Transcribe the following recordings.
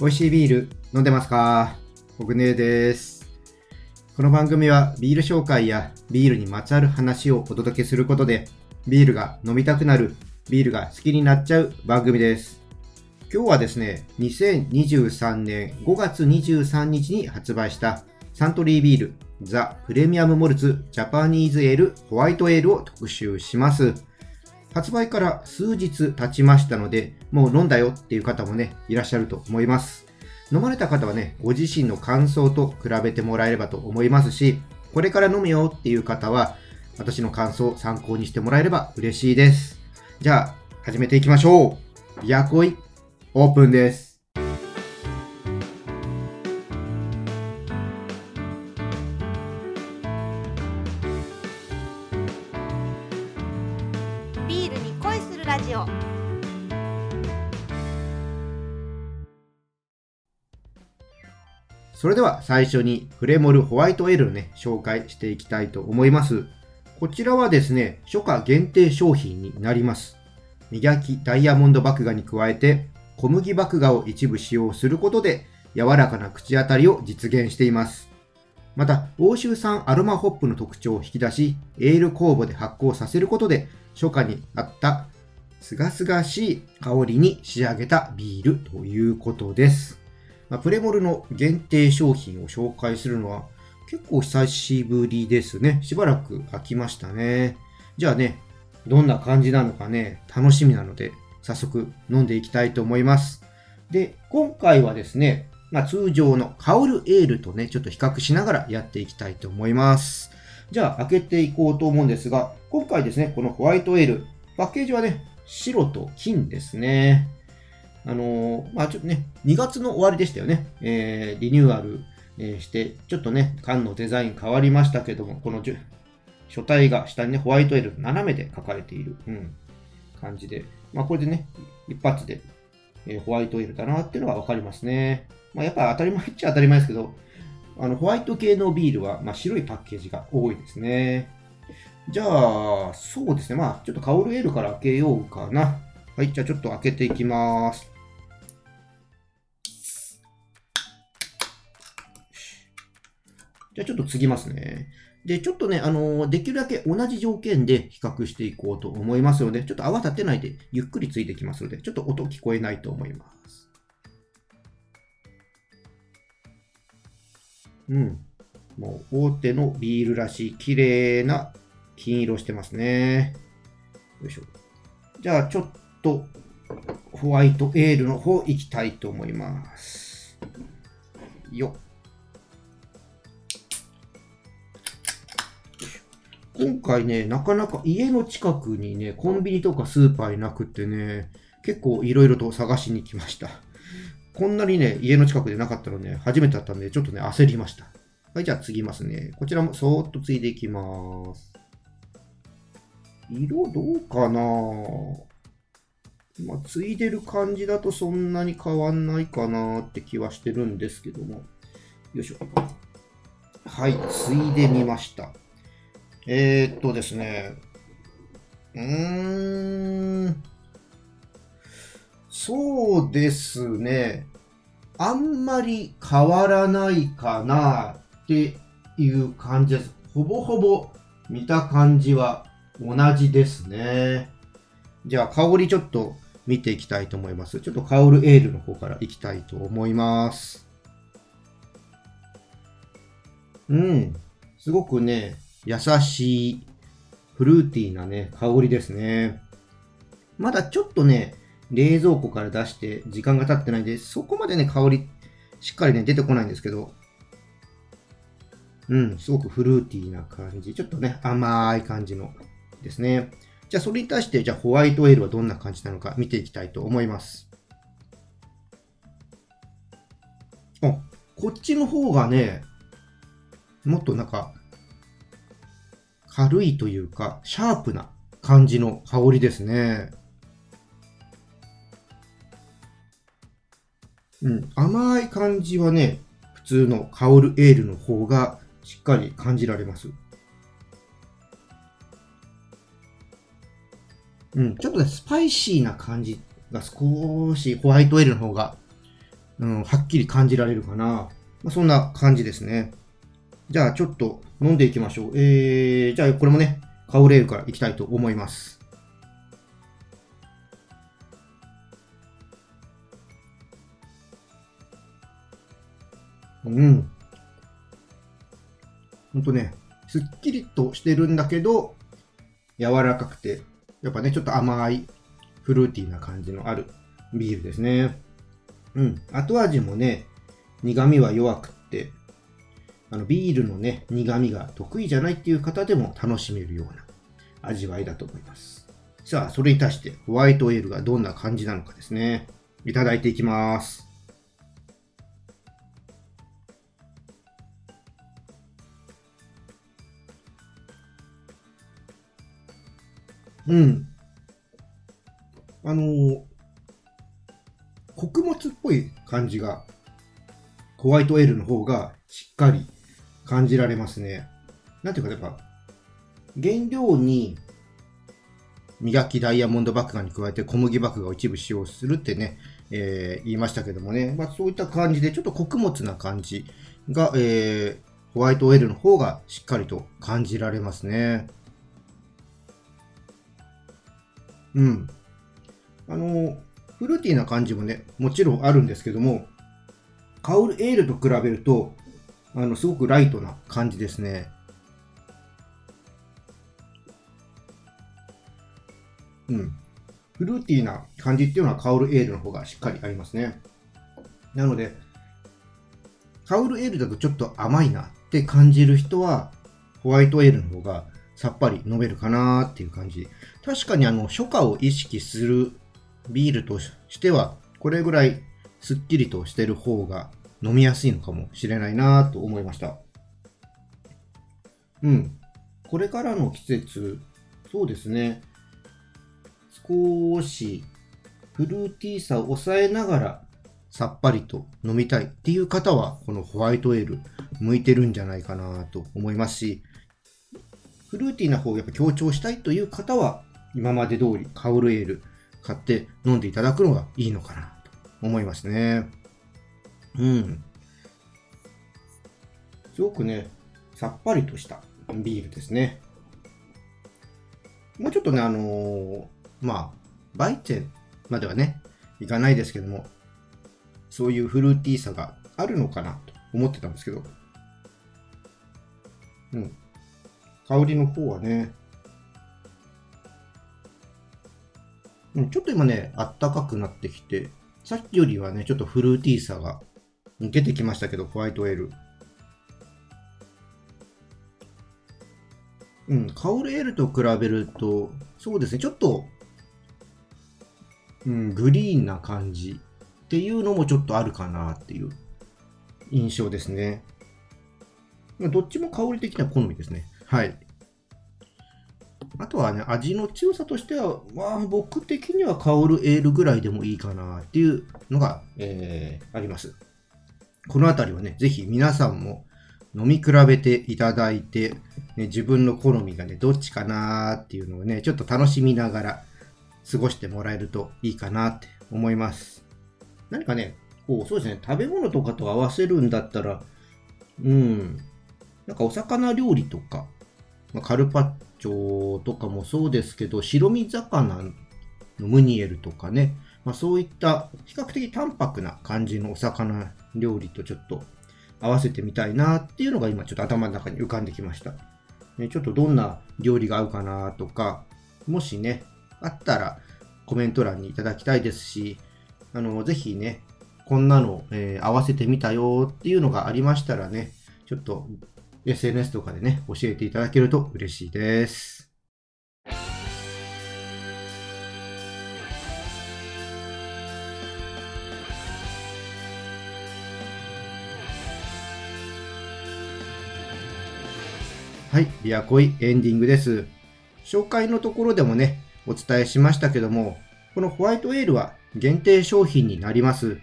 美味しいビール飲んでますか？僕ねです。この番組はビール紹介やビールにまつわる話をお届けすることで、ビールが飲みたくなる、ビールが好きになっちゃう番組です。今日はですね、2023年5月23日に発売したサントリービールザ・プレミアム・モルツ・ジャパニーズ・エール・ホワイト・エールを特集します。発売から数日経ちましたので、もう飲んだよっていう方もね、いらっしゃると思います。飲まれた方はね、ご自身の感想と比べてもらえればと思いますし、これから飲むよっていう方は、私の感想を参考にしてもらえれば嬉しいです。じゃあ、始めていきましょう。ビアコイ、オープンです。ラジオそれでは最初にフレモルホワイトエールをね、紹介していきたいと思います。こちらはですね、初夏限定商品になります。磨きダイヤモンド麦芽に加えて、小麦麦芽を一部使用することで、柔らかな口当たりを実現しています。また、欧州産アロマホップの特徴を引き出し、エール酵母で発酵させることで、初夏にあったすがすがしい香りに仕上げたビールということです。まあ、プレモルの限定商品を紹介するのは結構久しぶりですね。しばらく空きましたね。じゃあね、どんな感じなのかね、楽しみなので、早速飲んでいきたいと思います。で、今回はですね、まあ、通常の香るエールとね、ちょっと比較しながらやっていきたいと思います。じゃあ、開けていこうと思うんですが、今回ですね、このホワイトエール、パッケージはね、白と金ですね。あのー、まあちょっとね、2月の終わりでしたよね。えー、リニューアル、えー、して、ちょっとね、缶のデザイン変わりましたけども、この書体が下にね、ホワイトエール斜めで書かれている、うん、感じで、まあこれでね、一発で、え、ホワイトエルだなっていうのがわかりますね。まあやっぱ当たり前っちゃ当たり前ですけど、あの、ホワイト系のビールは、まあ、白いパッケージが多いですね。じゃあ、そうですね。まあ、ちょっとカオルエールから開けようかな。はい、じゃあちょっと開けていきます。じゃあちょっと継ぎますね。で、ちょっとね、あのー、できるだけ同じ条件で比較していこうと思いますので、ちょっと泡立てないでゆっくりついてきますので、ちょっと音聞こえないと思います。うん。もう大手のビールらしい綺麗な金色してますね。よいしょ。じゃあちょっとホワイトエールの方行きたいと思います。よっ。今回ね、なかなか家の近くにね、コンビニとかスーパーいなくってね、結構いろいろと探しに来ました。こんなにね、家の近くでなかったのね、初めてだったんで、ちょっとね、焦りました。はい、じゃあ次ますね。こちらもそーっとついでいきます。色どうかな？まあ、ついでる感じだとそんなに変わんないかなって気はしてるんですけども。よいしょ。はい、ついでみました。えー、っとですね、うーん、そうですね、あんまり変わらないかなっていう感じです。ほぼほぼ見た感じは同じですね。じゃあ香りちょっと見ていきたいと思います。ちょっと香るエールの方からいきたいと思います。うん。すごくね、優しい、フルーティーなね、香りですね。まだちょっとね、冷蔵庫から出して時間が経ってないんで、そこまでね、香り、しっかりね、出てこないんですけど、うん、すごくフルーティーな感じ。ちょっとね、甘い感じのですね。じゃあ、それに対して、じゃあ、ホワイトエールはどんな感じなのか見ていきたいと思います。あ、こっちの方がね、もっとなんか、軽いというか、シャープな感じの香りですね。うん、甘い感じはね、普通の香るエールの方がしっかり感じられます。うん、ちょっとね、スパイシーな感じが少しホワイトエールの方がうん、はっきり感じられるかな。まあ、そんな感じですね。じゃあちょっと飲んでいきましょう。えー、じゃあこれもね、カウレールからいきたいと思います。うん。ほんとね、すっきりとしてるんだけど、柔らかくて、やっぱね、ちょっと甘い、フルーティーな感じのあるビールですね。うん。後味もね、苦味は弱くって、あの、ビールのね、苦味が得意じゃないっていう方でも楽しめるような味わいだと思います。さあ、それに対してホワイトエールがどんな感じなのかですね。いただいていきます。うん。あのー、穀物っぽい感じが、ホワイトエールの方がしっかり感じられますね。なんていうか、やっぱ、原料に磨きダイヤモンド麦芽に加えて小麦麦芽を一部使用するってね、えー、言いましたけどもね、まあ、そういった感じでちょっと穀物な感じが、えー、ホワイトエールの方がしっかりと感じられますね。うん。あの、フルーティーな感じもね、もちろんあるんですけども、カウルエールと比べると、あの、すごくライトな感じですね。うん。フルーティーな感じっていうのはカウルエールの方がしっかりありますね。なので、カウルエールだとちょっと甘いなって感じる人は、ホワイトエールの方がさっぱり飲めるかなっていう感じ。確かにあの、初夏を意識するビールとしては、これぐらいすっきりとしてる方が飲みやすいのかもしれないなと思いました。うん。これからの季節、そうですね。少しフルーティーさを抑えながらさっぱりと飲みたいっていう方は、このホワイトエール向いてるんじゃないかなと思いますし、フルーティーな方をやっぱ強調したいという方は、今まで通りカウルエール買って飲んでいただくのがいいのかなと思いますね。うん。すごくね、さっぱりとしたビールですね。もうちょっとね、あのー、まあ、バイチェンまではね、いかないですけども、そういうフルーティーさがあるのかなと思ってたんですけど、うん。香りの方はね、うん、ちょっと今ね、あったかくなってきて、さっきよりはね、ちょっとフルーティーさが出てきましたけど、ホワイトエール。うん、カオルエールと比べると、そうですね、ちょっと、うん、グリーンな感じっていうのもちょっとあるかなっていう印象ですね。どっちも香り的には好みですね。はい。あとはね、味の強さとしては、まあ、僕的には香るエールぐらいでもいいかなっていうのが、え、あります。このあたりはね、ぜひ皆さんも飲み比べていただいて、ね、自分の好みがね、どっちかなっていうのをね、ちょっと楽しみながら過ごしてもらえるといいかなって思います。何かね、こう、そうですね、食べ物とかと合わせるんだったら、うん、なんかお魚料理とか、ま、カルパッチョとかもそうですけど、白身魚のムニエルとかね、まあ、そういった比較的淡白な感じのお魚料理とちょっと合わせてみたいなっていうのが今ちょっと頭の中に浮かんできました。ね、ちょっとどんな料理が合うかなとか、もしね、あったらコメント欄にいただきたいですし、あの、ぜひね、こんなの、えー、合わせてみたよっていうのがありましたらね、ちょっと SNS とかでね、教えていただけると嬉しいです。はい、ビアコイエンディングです。紹介のところでもね、お伝えしましたけども、このホワイトエールは限定商品になります。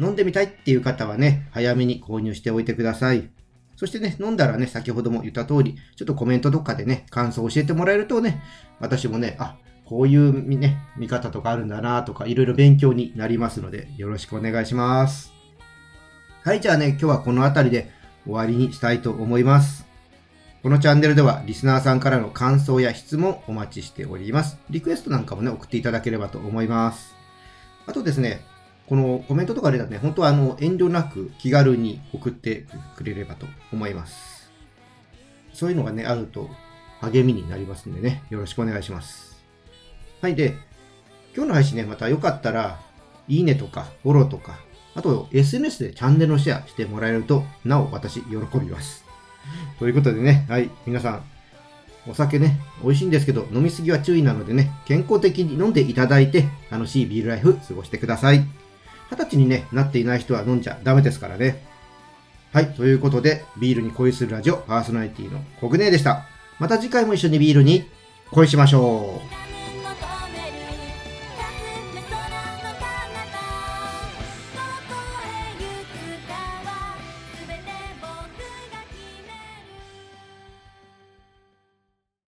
飲んでみたいっていう方はね、早めに購入しておいてください。そしてね、飲んだらね、先ほども言った通り、ちょっとコメントとかでね、感想を教えてもらえるとね、私もね、あ、こういうね、見方とかあるんだなとか、いろいろ勉強になりますので、よろしくお願いします。はい、じゃあね、今日はこの辺りで終わりにしたいと思います。このチャンネルではリスナーさんからの感想や質問お待ちしております。リクエストなんかもね、送っていただければと思います。あとですね、このコメントとかでね、本当はあの遠慮なく気軽に送ってくれればと思います。そういうのがね、あると励みになりますんでね、よろしくお願いします。はい、で、今日の配信ね、またよかったら、いいねとか、フォローとか、あと SNS でチャンネルのシェアしてもらえると、なお私喜びます。ということでね、はい、皆さん、お酒ね、美味しいんですけど、飲みすぎは注意なのでね、健康的に飲んでいただいて、楽しいビールライフ過ごしてください。二十歳に、ね、なっていない人は飲んじゃダメですからね。はい、ということで、ビールに恋するラジオパーソナリティのコグネでした。また次回も一緒にビールに恋しましょう。